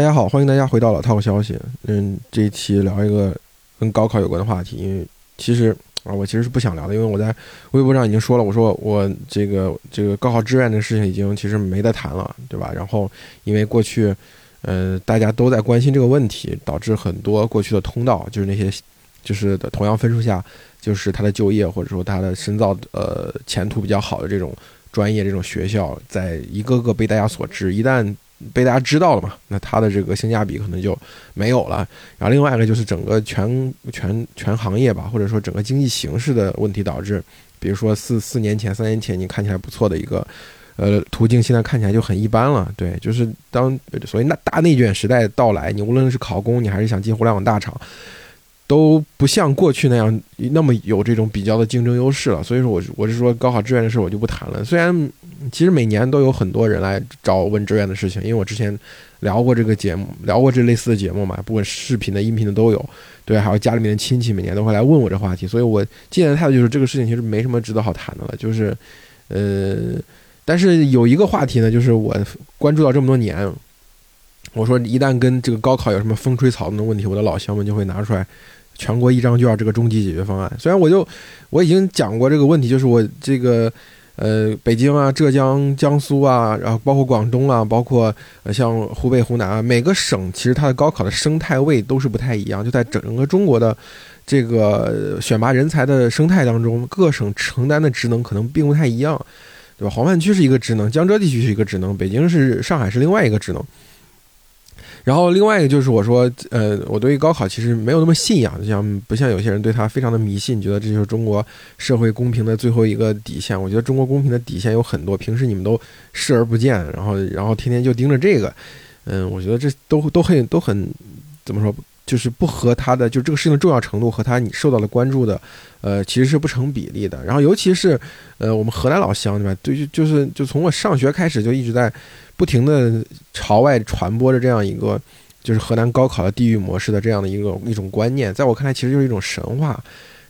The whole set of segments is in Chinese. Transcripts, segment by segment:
大家好，欢迎大家回到老套消息。嗯，这一期聊一个跟高考有关的话题，因为其实啊，我其实是不想聊的，因为我在微博上已经说了，我说我这个这个高考志愿的事情已经其实没得谈了，对吧？然后因为过去，呃，大家都在关心这个问题，导致很多过去的通道，就是那些就是的同样分数下，就是他的就业或者说他的深造呃前途比较好的这种专业这种学校，在一个个被大家所知，一旦。被大家知道了嘛？那它的这个性价比可能就没有了。然后另外一个就是整个全全全行业吧，或者说整个经济形势的问题导致，比如说四四年前、三年前你看起来不错的一个呃途径，现在看起来就很一般了。对，就是当所以那大内卷时代到来，你无论是考公，你还是想进互联网大厂。都不像过去那样那么有这种比较的竞争优势了，所以说，我我是说高考志愿的事我就不谈了。虽然其实每年都有很多人来找我问志愿的事情，因为我之前聊过这个节目，聊过这类似的节目嘛，不管视频的、音频的都有。对，还有家里面的亲戚每年都会来问我这话题，所以我今年的态度就是这个事情其实没什么值得好谈的了。就是，呃，但是有一个话题呢，就是我关注到这么多年，我说一旦跟这个高考有什么风吹草动的问题，我的老乡们就会拿出来。全国一张卷这个终极解决方案，虽然我就我已经讲过这个问题，就是我这个呃北京啊、浙江、江苏啊，然后包括广东啊，包括呃像湖北、湖南啊，每个省其实它的高考的生态位都是不太一样。就在整个中国的这个选拔人才的生态当中，各省承担的职能可能并不太一样，对吧？黄泛区是一个职能，江浙地区是一个职能，北京是上海是另外一个职能。然后另外一个就是我说，呃，我对于高考其实没有那么信仰，就像不像有些人对他非常的迷信，觉得这就是中国社会公平的最后一个底线。我觉得中国公平的底线有很多，平时你们都视而不见，然后然后天天就盯着这个，嗯，我觉得这都都很都很怎么说，就是不和他的就这个事情的重要程度和他你受到的关注的，呃，其实是不成比例的。然后尤其是呃我们河南老乡对吧？对，就是就从我上学开始就一直在。不停的朝外传播着这样一个，就是河南高考的地域模式的这样的一个一种观念，在我看来，其实就是一种神话，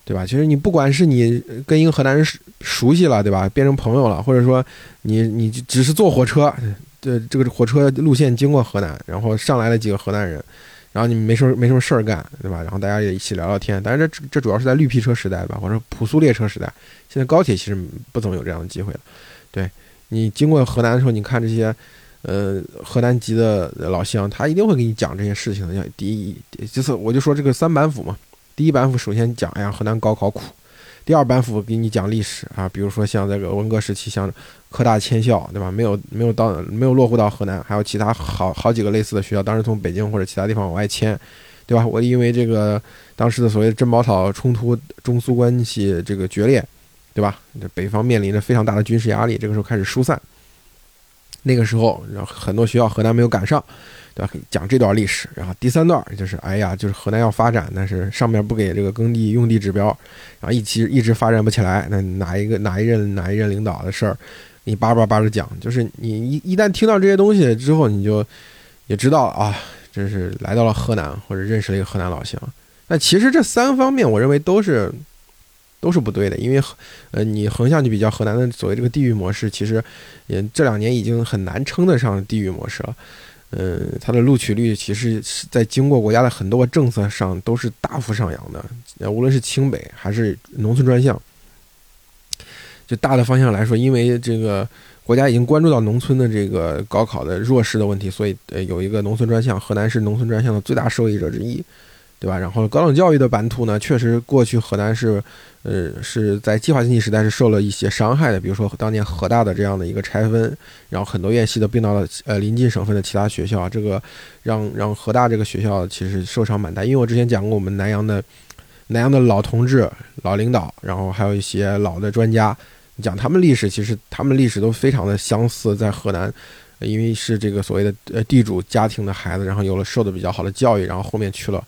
对吧？其实你不管是你跟一个河南人熟悉了，对吧？变成朋友了，或者说你你只是坐火车，这这个火车路线经过河南，然后上来了几个河南人，然后你没什么没什么事儿干，对吧？然后大家也一起聊聊天。但是这这主要是在绿皮车时代吧，或者普速列车时代。现在高铁其实不怎么有这样的机会了。对你经过河南的时候，你看这些。呃，河南籍的老乡，他一定会给你讲这些事情的。像第一，就是我就说这个三板斧嘛。第一板斧首先讲，哎呀，河南高考苦；第二板斧给你讲历史啊，比如说像这个文革时期，像科大迁校，对吧？没有没有到没有落户到河南，还有其他好好几个类似的学校，当时从北京或者其他地方往外迁，对吧？我因为这个当时的所谓珍宝岛冲突，中苏关系这个决裂，对吧？这北方面临着非常大的军事压力，这个时候开始疏散。那个时候，然后很多学校河南没有赶上，对吧？讲这段历史，然后第三段就是，哎呀，就是河南要发展，但是上面不给这个耕地用地指标，然后一直一直发展不起来。那哪一个哪一任哪一任领导的事儿，你叭叭叭的讲，就是你一一旦听到这些东西之后，你就也知道啊，这是来到了河南或者认识了一个河南老乡。那其实这三方面，我认为都是。都是不对的，因为，呃，你横向去比较河南的所谓这个地域模式，其实，也这两年已经很难称得上地域模式了。嗯，它的录取率其实是在经过国家的很多政策上都是大幅上扬的，无论是清北还是农村专项。就大的方向来说，因为这个国家已经关注到农村的这个高考的弱势的问题，所以呃有一个农村专项，河南是农村专项的最大受益者之一。对吧？然后高等教育的版图呢，确实过去河南是，呃，是在计划经济时代是受了一些伤害的。比如说当年河大的这样的一个拆分，然后很多院系都并到了呃临近省份的其他学校，这个让让河大这个学校其实受伤蛮大。因为我之前讲过，我们南阳的南阳的老同志、老领导，然后还有一些老的专家讲他们历史，其实他们历史都非常的相似，在河南，因为是这个所谓的呃地主家庭的孩子，然后有了受的比较好的教育，然后后面去了。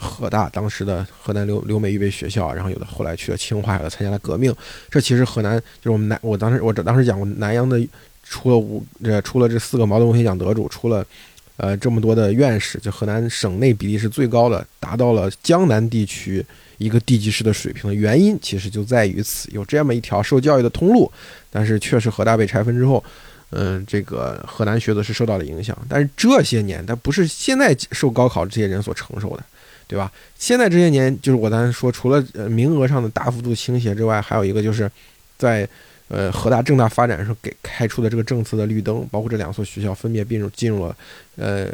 河大当时的河南留留美预备学校，然后有的后来去了清华，有的参加了革命。这其实河南就是我们南，我当时我当时讲过，南阳的出了五这出了这四个茅盾文学奖得主，出了呃这么多的院士，就河南省内比例是最高的，达到了江南地区一个地级市的水平的原因，其实就在于此，有这么一条受教育的通路。但是确实河大被拆分之后，嗯，这个河南学子是受到了影响。但是这些年，它不是现在受高考这些人所承受的，对吧？现在这些年，就是我刚才说，除了名额上的大幅度倾斜之外，还有一个就是在。呃，河大、正大发展时候给开出的这个政策的绿灯，包括这两所学校分别并入进入了呃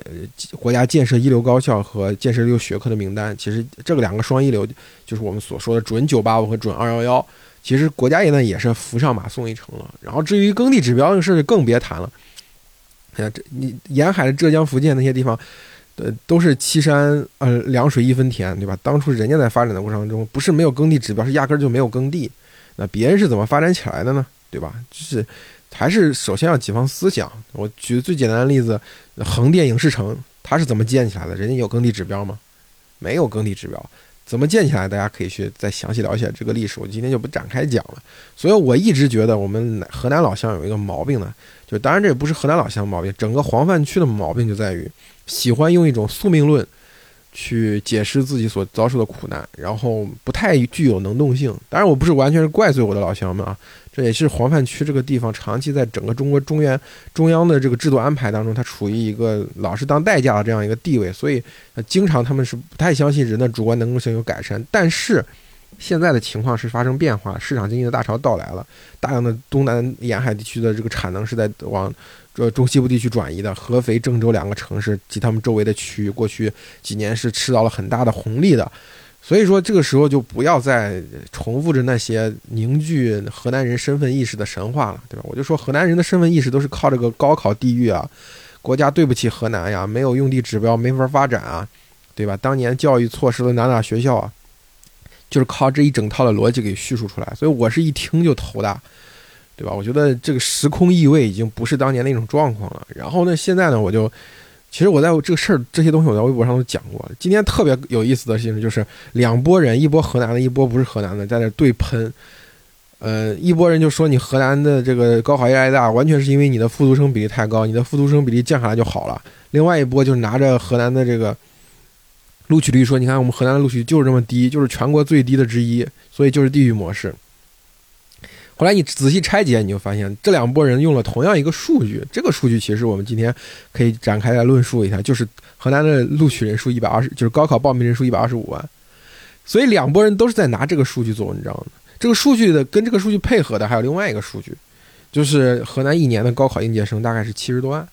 国家建设一流高校和建设一流学科的名单。其实这个两个双一流，就是我们所说的准九八五和准二幺幺。其实国家也呢也是扶上马送一程了。然后至于耕地指标这个事就更别谈了。哎呀，这你沿海的浙江、福建那些地方，呃，都是七山呃两水一分田，对吧？当初人家在发展的过程中，不是没有耕地指标，是压根儿就没有耕地。那别人是怎么发展起来的呢？对吧？就是还是首先要解放思想。我举最简单的例子，横店影视城它是怎么建起来的？人家有耕地指标吗？没有耕地指标，怎么建起来？大家可以去再详细了解这个历史。我今天就不展开讲了。所以我一直觉得我们河南老乡有一个毛病呢，就当然这也不是河南老乡毛病，整个黄泛区的毛病就在于喜欢用一种宿命论。去解释自己所遭受的苦难，然后不太具有能动性。当然，我不是完全是怪罪我的老乡们啊，这也是黄泛区这个地方长期在整个中国中原中央的这个制度安排当中，它处于一个老是当代价的这样一个地位，所以经常他们是不太相信人的主观能动性有改善。但是现在的情况是发生变化，市场经济的大潮到来了，大量的东南沿海地区的这个产能是在往。这中西部地区转移的合肥、郑州两个城市及他们周围的区域，过去几年是吃到了很大的红利的，所以说这个时候就不要再重复着那些凝聚河南人身份意识的神话了，对吧？我就说河南人的身份意识都是靠这个高考地域啊，国家对不起河南呀，没有用地指标没法发展啊，对吧？当年教育错失了哪哪学校啊，就是靠这一整套的逻辑给叙述出来，所以我是一听就头大。对吧？我觉得这个时空意味已经不是当年那种状况了。然后呢，现在呢，我就其实我在这个事儿这些东西我在微博上都讲过。今天特别有意思的事情就是两拨人，一波河南的，一波不是河南的，在那对喷。呃，一波人就说你河南的这个高考压力大，完全是因为你的复读生比例太高，你的复读生比例降下来就好了。另外一波就是拿着河南的这个录取率说，你看我们河南的录取就是这么低，就是全国最低的之一，所以就是地域模式。后来你仔细拆解，你就发现这两拨人用了同样一个数据。这个数据其实我们今天可以展开来论述一下，就是河南的录取人数一百二十，就是高考报名人数一百二十五万。所以两拨人都是在拿这个数据做文章的。这个数据的跟这个数据配合的还有另外一个数据，就是河南一年的高考应届生大概是七十多万。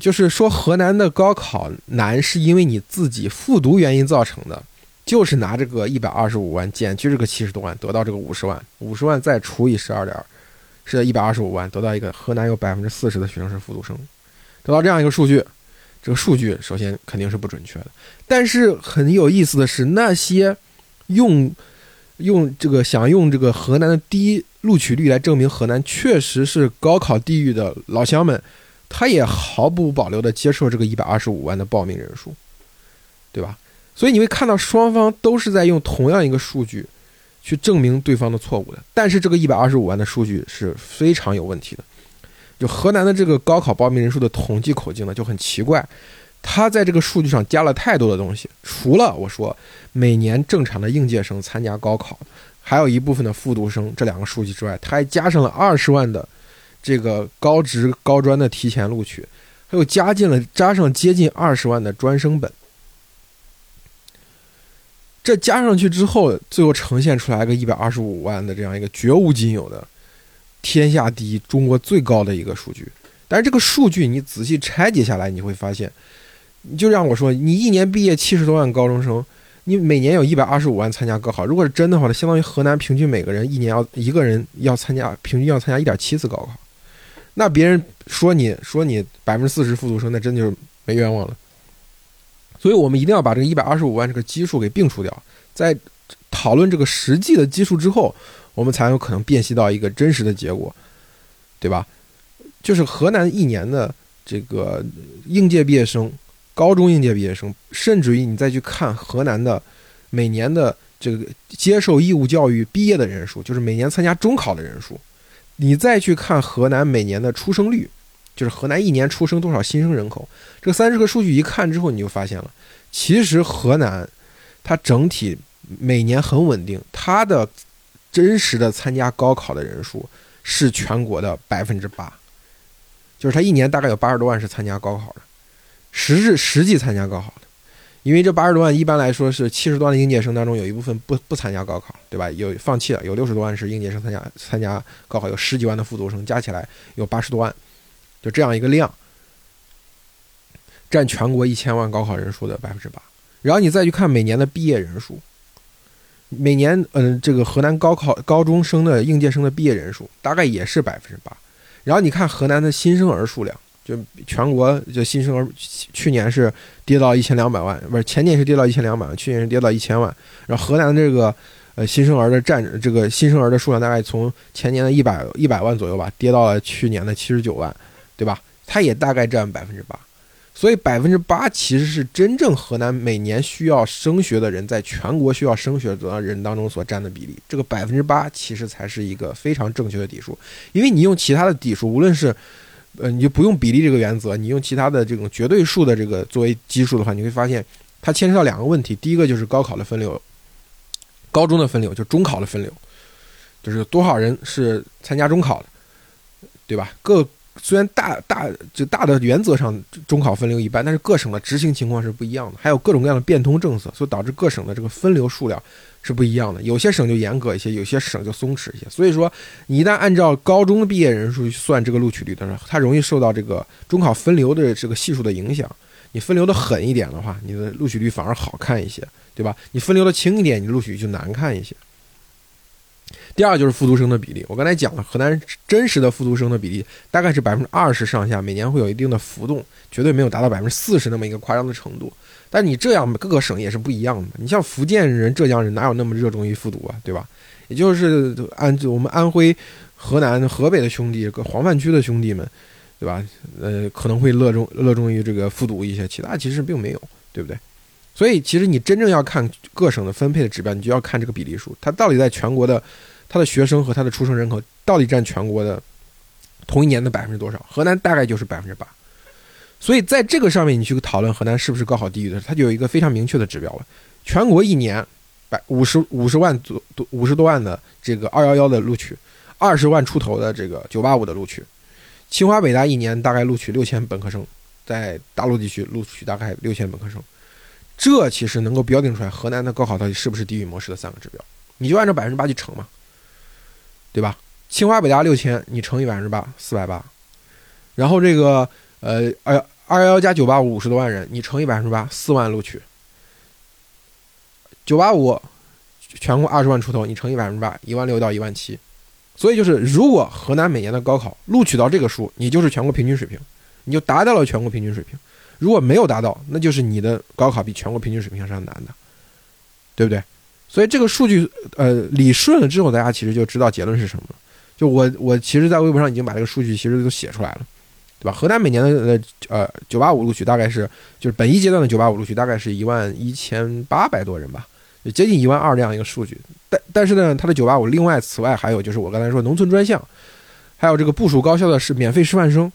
就是说河南的高考难是因为你自己复读原因造成的。就是拿这个一百二十五万减去这个七十多万，得到这个五十万，五十万再除以十二点，是一百二十五万，得到一个河南有百分之四十的学生是复读生，得到这样一个数据，这个数据首先肯定是不准确的。但是很有意思的是，那些用用这个想用这个河南的低录取率来证明河南确实是高考地域的老乡们，他也毫不保留的接受这个一百二十五万的报名人数，对吧？所以你会看到双方都是在用同样一个数据，去证明对方的错误的。但是这个一百二十五万的数据是非常有问题的。就河南的这个高考报名人数的统计口径呢就很奇怪，他在这个数据上加了太多的东西。除了我说每年正常的应届生参加高考，还有一部分的复读生这两个数据之外，他还加上了二十万的这个高职高专的提前录取，还有加进了加上接近二十万的专升本。这加上去之后，最后呈现出来个一百二十五万的这样一个绝无仅有的天下第一、中国最高的一个数据。但是这个数据你仔细拆解下来，你会发现，你就让我说，你一年毕业七十多万高中生，你每年有一百二十五万参加高考，如果是真的话，相当于河南平均每个人一年要一个人要参加，平均要参加一点七次高考。那别人说你说你百分之四十复读生，那真就是没冤枉了。所以我们一定要把这个一百二十五万这个基数给摒除掉，在讨论这个实际的基数之后，我们才有可能辨析到一个真实的结果，对吧？就是河南一年的这个应届毕业生、高中应届毕业生，甚至于你再去看河南的每年的这个接受义务教育毕业的人数，就是每年参加中考的人数，你再去看河南每年的出生率。就是河南一年出生多少新生人口，这三十个数据一看之后，你就发现了，其实河南它整体每年很稳定，它的真实的参加高考的人数是全国的百分之八，就是它一年大概有八十多万是参加高考的，实质实际参加高考的。因为这八十多万一般来说是七十多万的应届生当中有一部分不不参加高考，对吧？有放弃了，有六十多万是应届生参加参加高考，有十几万的复读生，加起来有八十多万，就这样一个量，占全国一千万高考人数的百分之八。然后你再去看每年的毕业人数，每年嗯这个河南高考高中生的应届生的毕业人数大概也是百分之八。然后你看河南的新生儿数量。就全国就新生儿，去年是跌到一千两百万，不是前年是跌到一千两百万，去年是跌到一千万。然后河南这个呃新生儿的占这个新生儿的数量大概从前年的一百一百万左右吧，跌到了去年的七十九万，对吧？它也大概占百分之八。所以百分之八其实是真正河南每年需要升学的人，在全国需要升学的人当中所占的比例。这个百分之八其实才是一个非常正确的底数，因为你用其他的底数，无论是呃，你就不用比例这个原则，你用其他的这种绝对数的这个作为基数的话，你会发现它牵扯到两个问题。第一个就是高考的分流，高中的分流，就中考的分流，就是多少人是参加中考的，对吧？各虽然大大就大的原则上中考分流一般，但是各省的执行情况是不一样的，还有各种各样的变通政策，所以导致各省的这个分流数量。是不一样的，有些省就严格一些，有些省就松弛一些。所以说，你一旦按照高中的毕业人数去算这个录取率的时候，它容易受到这个中考分流的这个系数的影响。你分流的狠一点的话，你的录取率反而好看一些，对吧？你分流的轻一点，你录取就难看一些。第二就是复读生的比例，我刚才讲了，河南真实的复读生的比例大概是百分之二十上下，每年会有一定的浮动，绝对没有达到百分之四十那么一个夸张的程度。但你这样各个省也是不一样的。你像福建人、浙江人，哪有那么热衷于复读啊？对吧？也就是安我们安徽、河南、河北的兄弟，黄泛区的兄弟们，对吧？呃，可能会热衷热衷于这个复读一些，其他其实并没有，对不对？所以，其实你真正要看各省的分配的指标，你就要看这个比例数，它到底在全国的，他的学生和他的出生人口到底占全国的同一年的百分之多少？河南大概就是百分之八。所以在这个上面，你去讨论河南是不是高考地域的，它就有一个非常明确的指标了。全国一年百五十五十万左多五十多万的这个二幺幺的录取，二十万出头的这个九八五的录取，清华北大一年大概录取六千本科生，在大陆地区录取大概六千本科生，这其实能够标定出来河南的高考到底是不是地域模式的三个指标。你就按照百分之八去乘嘛，对吧？清华北大六千，你乘以百分之八，四百八，然后这个呃二。二幺幺加九八五五十多万人，你乘以百分之八，四万录取。九八五全国二十万出头，你乘以百分之八，一万六到一万七。所以就是，如果河南每年的高考录取到这个数，你就是全国平均水平，你就达到了全国平均水平。如果没有达到，那就是你的高考比全国平均水平是要难的，对不对？所以这个数据呃理顺了之后，大家其实就知道结论是什么了。就我我其实，在微博上已经把这个数据其实都写出来了。对吧？河南每年的呃呃九八五录取大概是，就是本一阶段的九八五录取大概是一万一千八百多人吧，就接近一万二这样一个数据。但但是呢，它的九八五另外此外还有就是我刚才说农村专项，还有这个部属高校的是免费师范生，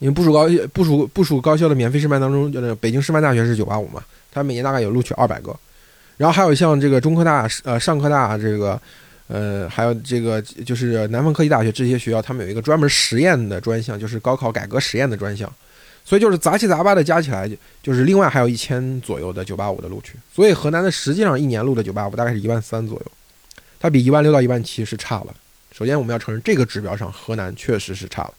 因为部属高部属部属高校的免费师范当中，就那个北京师范大学是九八五嘛，它每年大概有录取二百个，然后还有像这个中科大呃上科大这个。呃，还有这个就是南方科技大学这些学校，他们有一个专门实验的专项，就是高考改革实验的专项，所以就是杂七杂八的加起来，就是另外还有一千左右的九八五的录取。所以河南的实际上一年录的九八五大概是一万三左右，它比一万六到一万七是差了。首先我们要承认这个指标上河南确实是差了，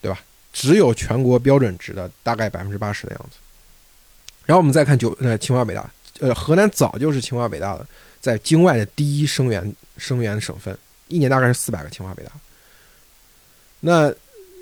对吧？只有全国标准值的大概百分之八十的样子。然后我们再看九呃清华北大，呃河南早就是清华北大的。在京外的第一生源生源省份，一年大概是四百个清华北大。那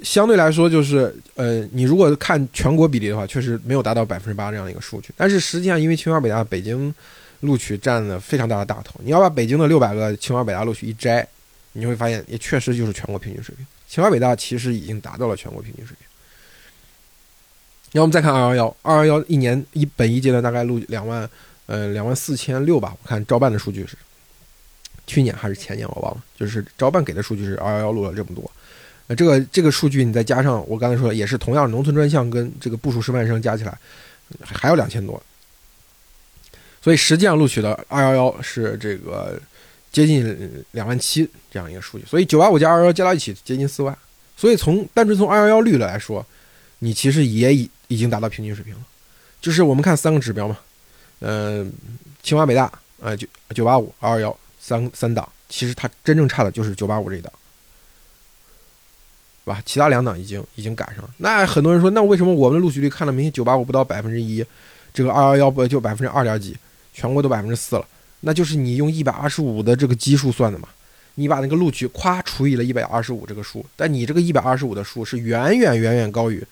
相对来说，就是呃，你如果看全国比例的话，确实没有达到百分之八这样的一个数据。但是实际上，因为清华北大北京录取占了非常大的大头，你要把北京的六百个清华北大录取一摘，你会发现也确实就是全国平均水平。清华北大其实已经达到了全国平均水平。然后我们再看二幺幺，二幺幺一年一本一阶段大概录两万。呃，两万四千六吧，我看招办的数据是，去年还是前年我忘了，就是招办给的数据是二幺幺录了这么多，呃，这个这个数据你再加上我刚才说的，也是同样农村专项跟这个部署师范生加起来，还有两千多，所以实际上录取的二幺幺是这个接近两万七这样一个数据，所以九八五加二幺幺加到一起接近四万，所以从单纯从二幺幺率来说，你其实也已已经达到平均水平了。就是我们看三个指标嘛，嗯，清华北大啊，九九八五、二二幺三三档，其实它真正差的就是九八五这一档，是吧？其他两档已经已经赶上了。那很多人说，那为什么我们的录取率看了明显九八五不到百分之一，这个二幺幺不就百分之二点几，全国都百分之四了？那就是你用一百二十五的这个基数算的嘛。你把那个录取夸除以了一百二十五这个数，但你这个一百二十五的数是远远远远高于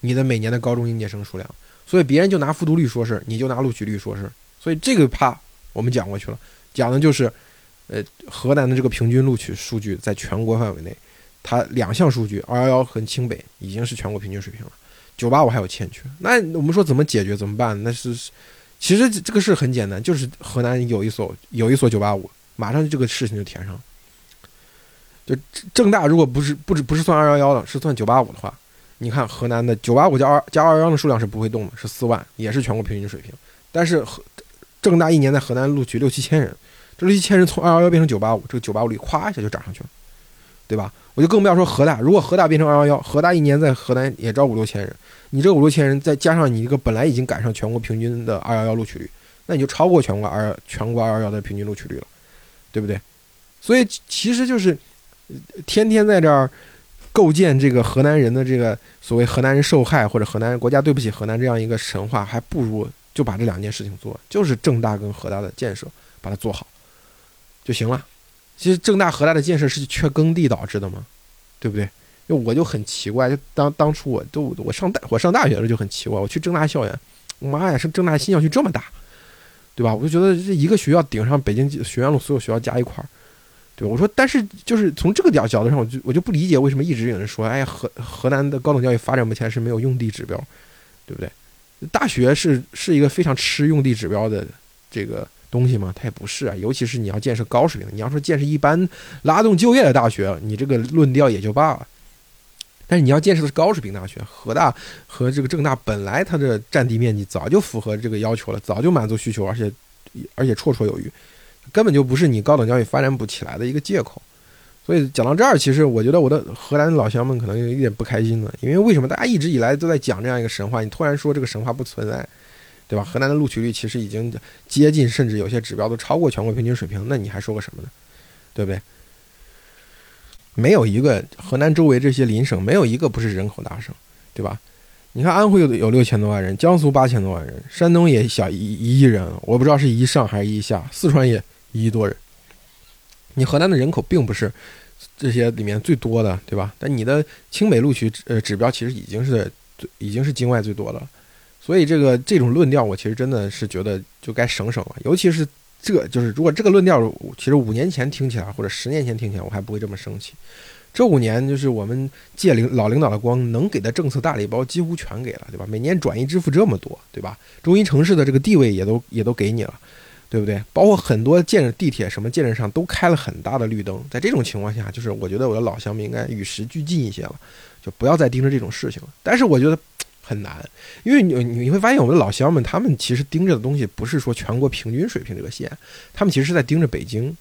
你的每年的高中应届生数量，所以别人就拿复读率说事，你就拿录取率说事，所以这个怕我们讲过去了，讲的就是，呃，河南的这个平均录取数据在全国范围内，它两项数据二幺幺和清北已经是全国平均水平了，九八五还有欠缺，那我们说怎么解决怎么办？那是其实这个事很简单，就是河南有一所有一所九八五，马上这个事情就填上。就正大如果不是不止不是算二幺幺的，是算九八五的话，你看河南的九八五加二加二幺幺的数量是不会动的，是四万，也是全国平均水平。但是河正大一年在河南录取六七千人，这六七千人从二幺幺变成九八五，这个九八五率咵一下就涨上去了，对吧？我就更不要说河大，如果河大变成二幺幺，河大一年在河南也招五六千人，你这五六千人再加上你一个本来已经赶上全国平均的二幺幺录取率，那你就超过全国二全国二幺幺的平均录取率了，对不对？所以其实就是。天天在这儿构建这个河南人的这个所谓河南人受害或者河南人国家对不起河南这样一个神话，还不如就把这两件事情做，就是正大跟河大的建设把它做好就行了。其实正大河大的建设是缺耕地导致的吗？对不对？就我就很奇怪，就当当初我都我上大我上大学的时候就很奇怪，我去正大校园，妈呀，是正大新校区这么大，对吧？我就觉得这一个学校顶上北京学院路所有学校加一块儿。对，我说，但是就是从这个角角度上，我就我就不理解为什么一直有人说，哎，河河南的高等教育发展目前是没有用地指标，对不对？大学是是一个非常吃用地指标的这个东西吗？它也不是啊，尤其是你要建设高水平，你要说建设一般拉动就业的大学，你这个论调也就罢了。但是你要建设的是高水平大学，河大和这个郑大本来它的占地面积早就符合这个要求了，早就满足需求，而且而且绰绰有余。根本就不是你高等教育发展不起来的一个借口，所以讲到这儿，其实我觉得我的荷兰老乡们可能有一点不开心了，因为为什么大家一直以来都在讲这样一个神话，你突然说这个神话不存在，对吧？河南的录取率其实已经接近，甚至有些指标都超过全国平均水平，那你还说个什么呢？对不对？没有一个河南周围这些邻省没有一个不是人口大省，对吧？你看安徽有有六千多万人，江苏八千多万人，山东也小一一亿人，我不知道是一上还是一下，四川也。一亿多人，你河南的人口并不是这些里面最多的，对吧？但你的清北录取呃指标其实已经是最已经是境外最多的了，所以这个这种论调，我其实真的是觉得就该省省了。尤其是这就是如果这个论调，其实五年前听起来或者十年前听起来，我还不会这么生气。这五年就是我们借领老领导的光，能给的政策大礼包几乎全给了，对吧？每年转移支付这么多，对吧？中心城市的这个地位也都也都给你了。对不对？包括很多建地铁什么建设上都开了很大的绿灯，在这种情况下，就是我觉得我的老乡们应该与时俱进一些了，就不要再盯着这种事情了。但是我觉得很难，因为你你会发现我们的老乡们，他们其实盯着的东西不是说全国平均水平这个线，他们其实是在盯着北京，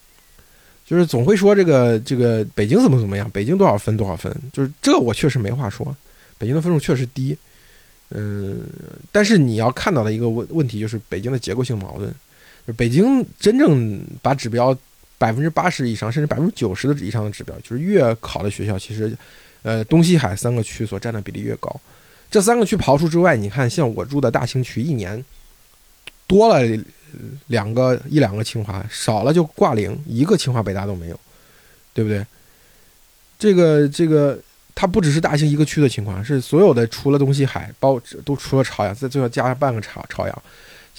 就是总会说这个这个北京怎么怎么样，北京多少分多少分，就是这我确实没话说，北京的分数确实低，嗯，但是你要看到的一个问问题就是北京的结构性矛盾。北京真正把指标百分之八十以上，甚至百分之九十的以上的指标，就是越考的学校，其实，呃，东西海三个区所占的比例越高。这三个区刨除之外，你看，像我住的大兴区，一年多了两个一两个清华，少了就挂零，一个清华北大都没有，对不对？这个这个，它不只是大兴一个区的情况，是所有的除了东西海，包都除了朝阳，再最后加上半个朝朝阳。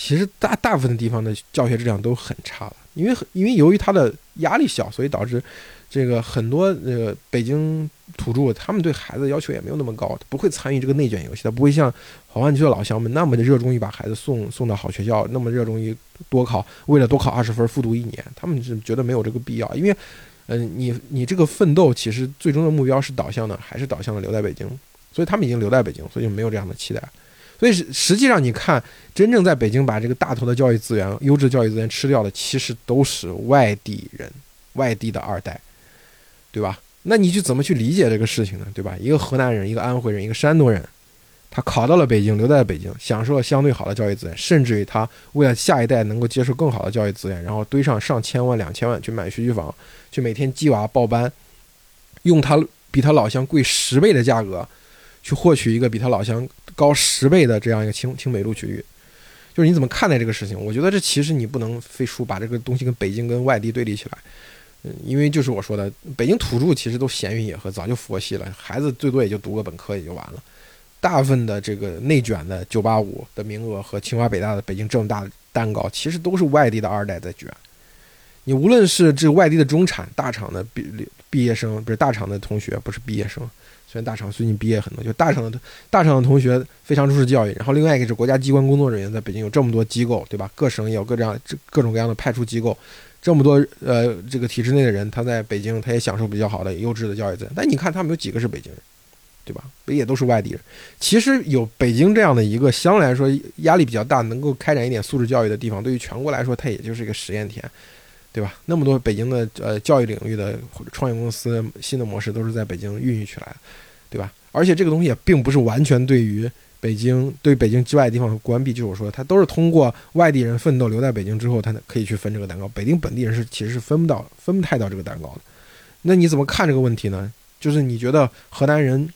其实大大部分的地方的教学质量都很差了，因为因为由于它的压力小，所以导致这个很多呃北京土著他们对孩子要求也没有那么高，不会参与这个内卷游戏，他不会像黄湾区的老乡们那么的热衷于把孩子送送到好学校，那么热衷于多考，为了多考二十分复读一年，他们是觉得没有这个必要，因为嗯你你这个奋斗其实最终的目标是导向的，还是导向的留在北京，所以他们已经留在北京，所以就没有这样的期待。所以实际上，你看，真正在北京把这个大头的教育资源、优质教育资源吃掉的，其实都是外地人、外地的二代，对吧？那你去怎么去理解这个事情呢？对吧？一个河南人，一个安徽人，一个山东人，他考到了北京，留在了北京，享受了相对好的教育资源，甚至于他为了下一代能够接受更好的教育资源，然后堆上上千万、两千万去买学区房，去每天鸡娃报班，用他比他老乡贵十倍的价格，去获取一个比他老乡高十倍的这样一个清清北录取率。就是你怎么看待这个事情？我觉得这其实你不能非说把这个东西跟北京跟外地对立起来，嗯，因为就是我说的，北京土著其实都闲云野鹤，早就佛系了，孩子最多也就读个本科也就完了。大部分的这个内卷的九八五的名额和清华北大的北京这么大的蛋糕，其实都是外地的二代在卷。你无论是这外地的中产大厂的毕毕业生，不是大厂的同学，不是毕业生。虽然大厂最近毕业很多，就大厂的大厂的同学非常重视教育。然后另外一个是国家机关工作人员，在北京有这么多机构，对吧？各省也有各这样各种各样的派出机构，这么多呃这个体制内的人，他在北京他也享受比较好的优质的教育资源。但你看他们有几个是北京人，对吧？不也都是外地人。其实有北京这样的一个相对来说压力比较大，能够开展一点素质教育的地方，对于全国来说，它也就是一个实验田。对吧？那么多北京的呃教育领域的创业公司，新的模式都是在北京孕育起来的，对吧？而且这个东西也并不是完全对于北京对北京之外的地方关闭，就是我说，它都是通过外地人奋斗留在北京之后，他可以去分这个蛋糕。北京本地人是其实是分不到、分不太到这个蛋糕的。那你怎么看这个问题呢？就是你觉得河南人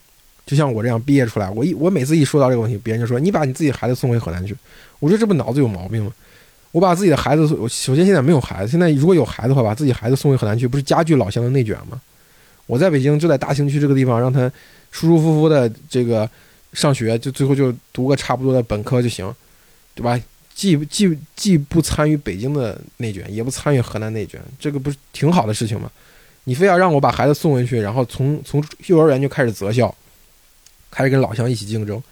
就像我这样毕业出来，我一我每次一说到这个问题，别人就说你把你自己孩子送回河南去，我说这不脑子有毛病吗？我把自己的孩子，首先现在没有孩子，现在如果有孩子的话，把自己孩子送回河南去，不是加剧老乡的内卷吗？我在北京就在大兴区这个地方，让他舒舒服服的这个上学，就最后就读个差不多的本科就行，对吧？既既既不参与北京的内卷，也不参与河南内卷，这个不是挺好的事情吗？你非要让我把孩子送回去，然后从从幼儿园就开始择校，开始跟老乡一起竞争。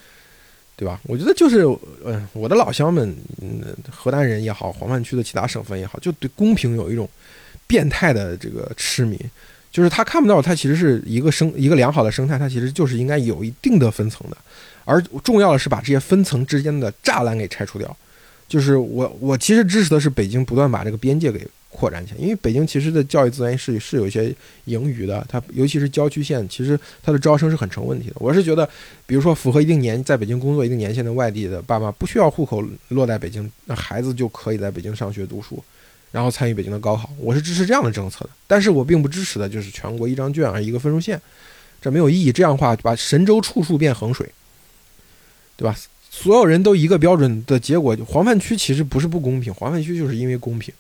对吧？我觉得就是，嗯，我的老乡们，嗯，河南人也好，黄泛区的其他省份也好，就对公平有一种变态的这个痴迷，就是他看不到，他其实是一个生一个良好的生态，它其实就是应该有一定的分层的，而重要的是把这些分层之间的栅栏给拆除掉。就是我我其实支持的是北京不断把这个边界给。扩展起来，因为北京其实的教育资源是是有一些盈余的，它尤其是郊区县，其实它的招生是很成问题的。我是觉得，比如说符合一定年在北京工作一定年限的外地的爸妈，不需要户口落在北京，那孩子就可以在北京上学读书，然后参与北京的高考。我是支持这样的政策的，但是我并不支持的就是全国一张卷而一个分数线，这没有意义。这样的话，把神州处处变衡水，对吧？所有人都一个标准的结果，黄泛区其实不是不公平，黄泛区就是因为公平。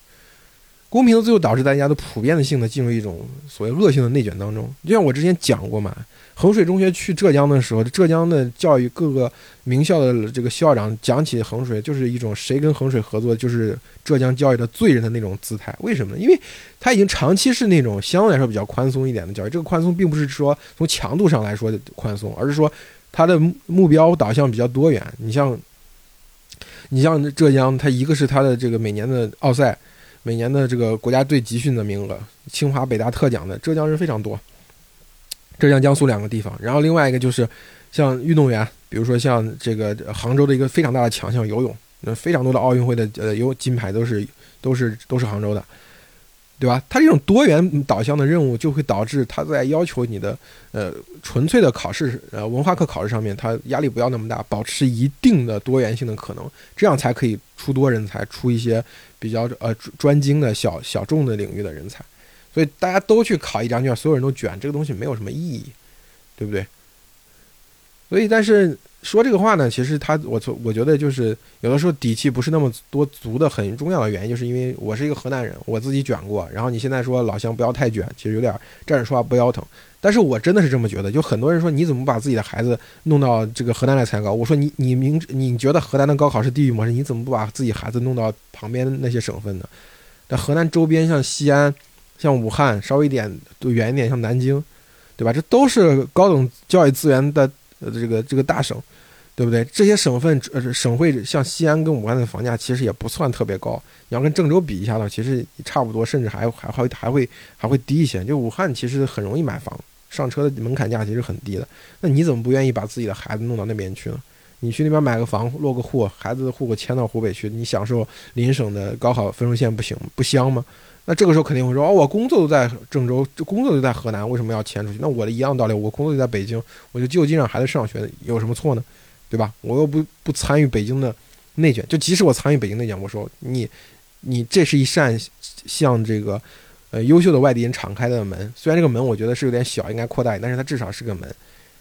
公平的最后导致大家都普遍的性的进入一种所谓恶性的内卷当中。就像我之前讲过嘛，衡水中学去浙江的时候，浙江的教育各个名校的这个校长讲起衡水，就是一种谁跟衡水合作就是浙江教育的罪人的那种姿态。为什么呢？因为他已经长期是那种相对来说比较宽松一点的教育。这个宽松并不是说从强度上来说的宽松，而是说他的目标导向比较多元。你像，你像浙江，它一个是它的这个每年的奥赛。每年的这个国家队集训的名额，清华北大特奖的浙江人非常多。浙江、江苏两个地方，然后另外一个就是像运动员，比如说像这个杭州的一个非常大的强项游泳，那非常多的奥运会的呃游金牌都是都是都是杭州的。对吧？它这种多元导向的任务，就会导致它在要求你的呃纯粹的考试呃文化课考试上面，它压力不要那么大，保持一定的多元性的可能，这样才可以出多人才，出一些比较呃专精的小小众的领域的人才。所以大家都去考一张卷，所有人都卷，这个东西没有什么意义，对不对？所以，但是。说这个话呢，其实他我从我觉得就是有的时候底气不是那么多足的，很重要的原因就是因为我是一个河南人，我自己卷过。然后你现在说老乡不要太卷，其实有点站着说话不腰疼。但是我真的是这么觉得，就很多人说你怎么把自己的孩子弄到这个河南来参高？我说你你明你觉得河南的高考是地域模式，你怎么不把自己孩子弄到旁边那些省份呢？那河南周边像西安、像武汉，稍微一点都远一点，像南京，对吧？这都是高等教育资源的。呃，这个这个大省，对不对？这些省份呃省会像西安跟武汉的房价其实也不算特别高，你要跟郑州比一下的话，其实差不多，甚至还还还还会还会低一些。就武汉其实很容易买房，上车的门槛价其实很低的。那你怎么不愿意把自己的孩子弄到那边去呢？你去那边买个房，落个户，孩子的户口迁到湖北去，你享受邻省的高考分数线不行不香吗？那这个时候肯定会说，哦，我工作都在郑州，工作就在河南，为什么要迁出去？那我的一样道理，我工作就在北京，我就就近让孩子上学，有什么错呢？对吧？我又不不参与北京的内卷，就即使我参与北京内卷，我说你，你这是一扇向这个呃优秀的外地人敞开的门，虽然这个门我觉得是有点小，应该扩大，但是它至少是个门。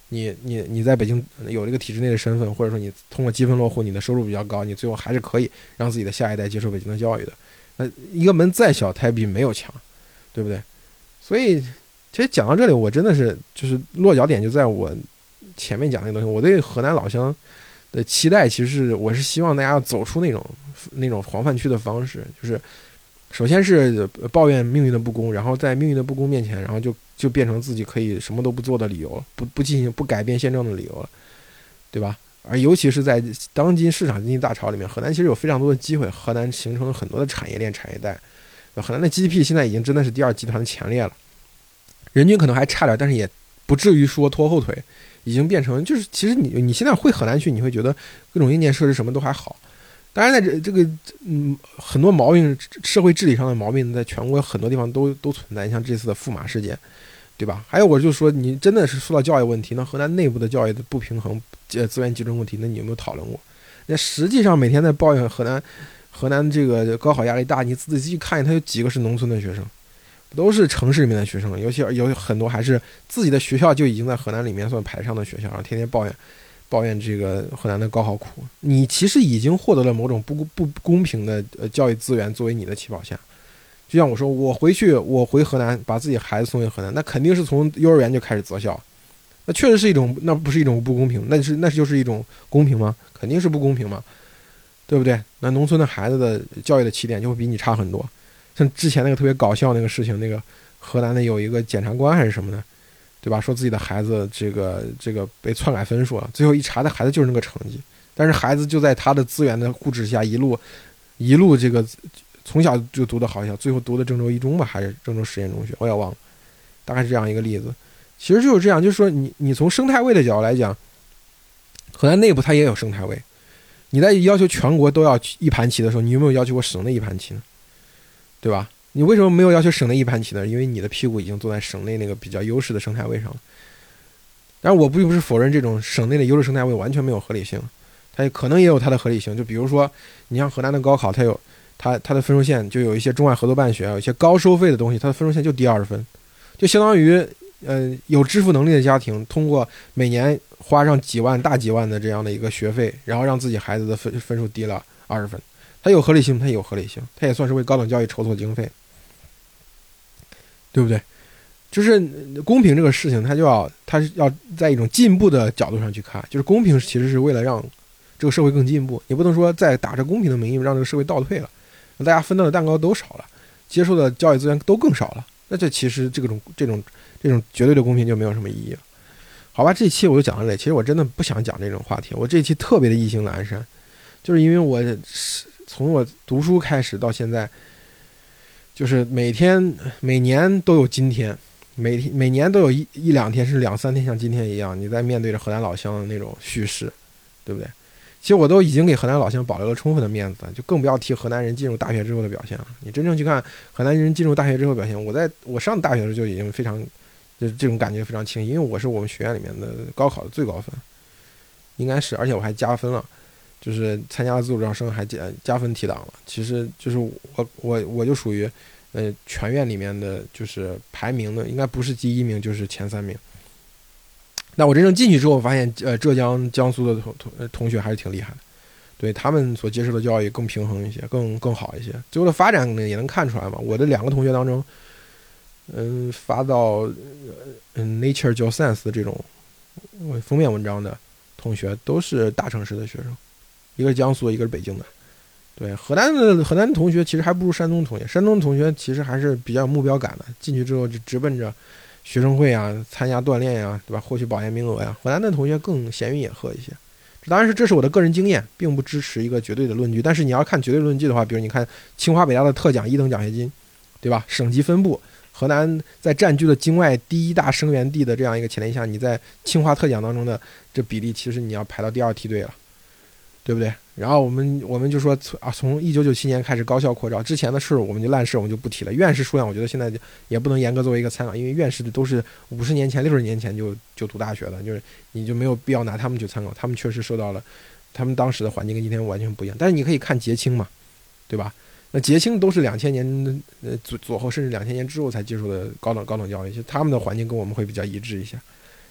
你你你在北京有这个体制内的身份，或者说你通过积分落户，你的收入比较高，你最后还是可以让自己的下一代接受北京的教育的。呃一个门再小，它也比没有强，对不对？所以其实讲到这里，我真的是就是落脚点就在我前面讲那个东西。我对河南老乡的期待，其实是我是希望大家要走出那种那种黄泛区的方式，就是首先是抱怨命运的不公，然后在命运的不公面前，然后就就变成自己可以什么都不做的理由，不不进行不改变现状的理由了，对吧？而尤其是在当今市场经济大潮里面，河南其实有非常多的机会。河南形成了很多的产业链、产业带。河南的 GDP 现在已经真的是第二集团的前列了，人均可能还差点，但是也不至于说拖后腿，已经变成就是其实你你现在会河南去，你会觉得各种硬件设施什么都还好。当然，在这这个嗯很多毛病，社会治理上的毛病，在全国很多地方都都存在，像这次的驸马事件。对吧？还有，我就说，你真的是说到教育问题，那河南内部的教育的不平衡、呃资源集中问题，那你有没有讨论过？那实际上每天在抱怨河南，河南这个高考压力大，你仔细看，他有几个是农村的学生，都是城市里面的学生，尤其有很多还是自己的学校就已经在河南里面算排上的学校，然后天天抱怨，抱怨这个河南的高考苦。你其实已经获得了某种不不公平的呃教育资源作为你的起跑线。就像我说，我回去，我回河南，把自己孩子送回河南，那肯定是从幼儿园就开始择校，那确实是一种，那不是一种不公平，那是那就是一种公平吗？肯定是不公平嘛，对不对？那农村的孩子的教育的起点就会比你差很多。像之前那个特别搞笑那个事情，那个河南的有一个检察官还是什么的，对吧？说自己的孩子这个这个被篡改分数了，最后一查，他孩子就是那个成绩，但是孩子就在他的资源的护持下，一路一路这个。从小就读的好学校，最后读的郑州一中吧，还是郑州实验中学，我也忘了，大概是这样一个例子。其实就是这样，就是说你你从生态位的角度来讲，河南内部它也有生态位。你在要求全国都要一盘棋的时候，你有没有要求过省内一盘棋呢？对吧？你为什么没有要求省内一盘棋呢？因为你的屁股已经坐在省内那个比较优势的生态位上了。但是我并不是否认这种省内的优势生态位完全没有合理性，它可能也有它的合理性。就比如说，你像河南的高考，它有。它它的分数线就有一些中外合作办学，有一些高收费的东西，它的分数线就低二十分，就相当于，呃，有支付能力的家庭通过每年花上几万大几万的这样的一个学费，然后让自己孩子的分分数低了二十分，它有合理性，它有合理性，它也算是为高等教育筹措经费，对不对？就是公平这个事情，它就要它是要在一种进步的角度上去看，就是公平其实是为了让这个社会更进步，你不能说在打着公平的名义让这个社会倒退了。大家分到的蛋糕都少了，接受的教育资源都更少了，那这其实这种这种这种绝对的公平就没有什么意义了，好吧？这一期我就讲到这里，其实我真的不想讲这种话题，我这一期特别的意兴阑珊，就是因为我是从我读书开始到现在，就是每天每年都有今天，每天每年都有一一两天是两三天像今天一样，你在面对着河南老乡的那种叙事，对不对？其实我都已经给河南老乡保留了充分的面子，就更不要提河南人进入大学之后的表现了。你真正去看河南人进入大学之后表现，我在我上大学的时候就已经非常，就这种感觉非常清，因为我是我们学院里面的高考的最高分，应该是，而且我还加分了，就是参加了自主招生还加加分提档了。其实就是我我我就属于，呃，全院里面的就是排名的，应该不是第一名就是前三名。那我真正进去之后，发现，呃，浙江、江苏的同同同学还是挺厉害，对他们所接受的教育更平衡一些，更更好一些。最后的发展呢，也能看出来嘛。我的两个同学当中，嗯，发到嗯《Nature》叫《Science》的这种封面文章的同学，都是大城市的学生，一个是江苏，一个是北京的。对，河南的河南的同学其实还不如山东同学，山东的同学其实还是比较有目标感的，进去之后就直奔着。学生会啊，参加锻炼呀，对吧？获取保研名额呀。河南的同学更闲云野鹤一些，这当然是这是我的个人经验，并不支持一个绝对的论据。但是你要看绝对论据的话，比如你看清华北大的特奖一等奖学金，对吧？省级分布，河南在占据了京外第一大生源地的这样一个前提下，你在清华特奖当中的这比例，其实你要排到第二梯队了，对不对？然后我们我们就说从啊，从一九九七年开始高校扩招，之前的事我们就烂事我们就不提了。院士数量我觉得现在就也不能严格作为一个参考，因为院士的都是五十年前、六十年前就就读大学的，就是你就没有必要拿他们去参考。他们确实受到了他们当时的环境跟今天完全不一样。但是你可以看节青嘛，对吧？那节青都是两千年呃左左后甚至两千年之后才接受的高等高等教育，其实他们的环境跟我们会比较一致一些。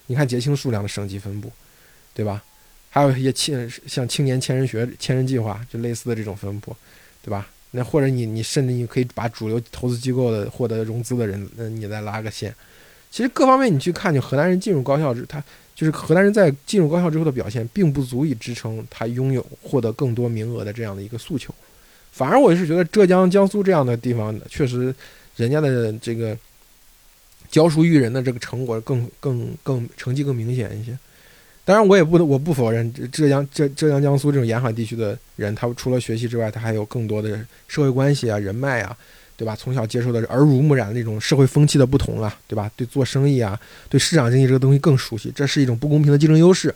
你看节青数量的省级分布，对吧？还有一些青像青年千人学、千人计划，就类似的这种分布，对吧？那或者你你甚至你可以把主流投资机构的获得融资的人，那你再拉个线。其实各方面你去看，就河南人进入高校之，他就是河南人在进入高校之后的表现，并不足以支撑他拥有获得更多名额的这样的一个诉求。反而我是觉得浙江、江苏这样的地方，确实人家的这个教书育人的这个成果更更更成绩更明显一些。当然，我也不我不否认浙江浙浙江江苏这种沿海地区的人，他除了学习之外，他还有更多的社会关系啊、人脉啊，对吧？从小接受的耳濡目染的那种社会风气的不同啊，对吧？对做生意啊，对市场经济这个东西更熟悉，这是一种不公平的竞争优势，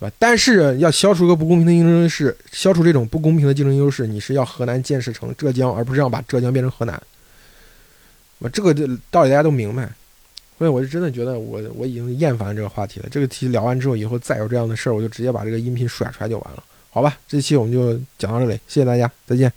对吧？但是要消除一个不公平的竞争优势，消除这种不公平的竞争优势，你是要河南建设成浙江，而不是要把浙江变成河南。我这个道理大家都明白。所以我就真的觉得我我已经厌烦这个话题了。这个题聊完之后，以后再有这样的事儿，我就直接把这个音频甩出来就完了，好吧？这期我们就讲到这里，谢谢大家，再见。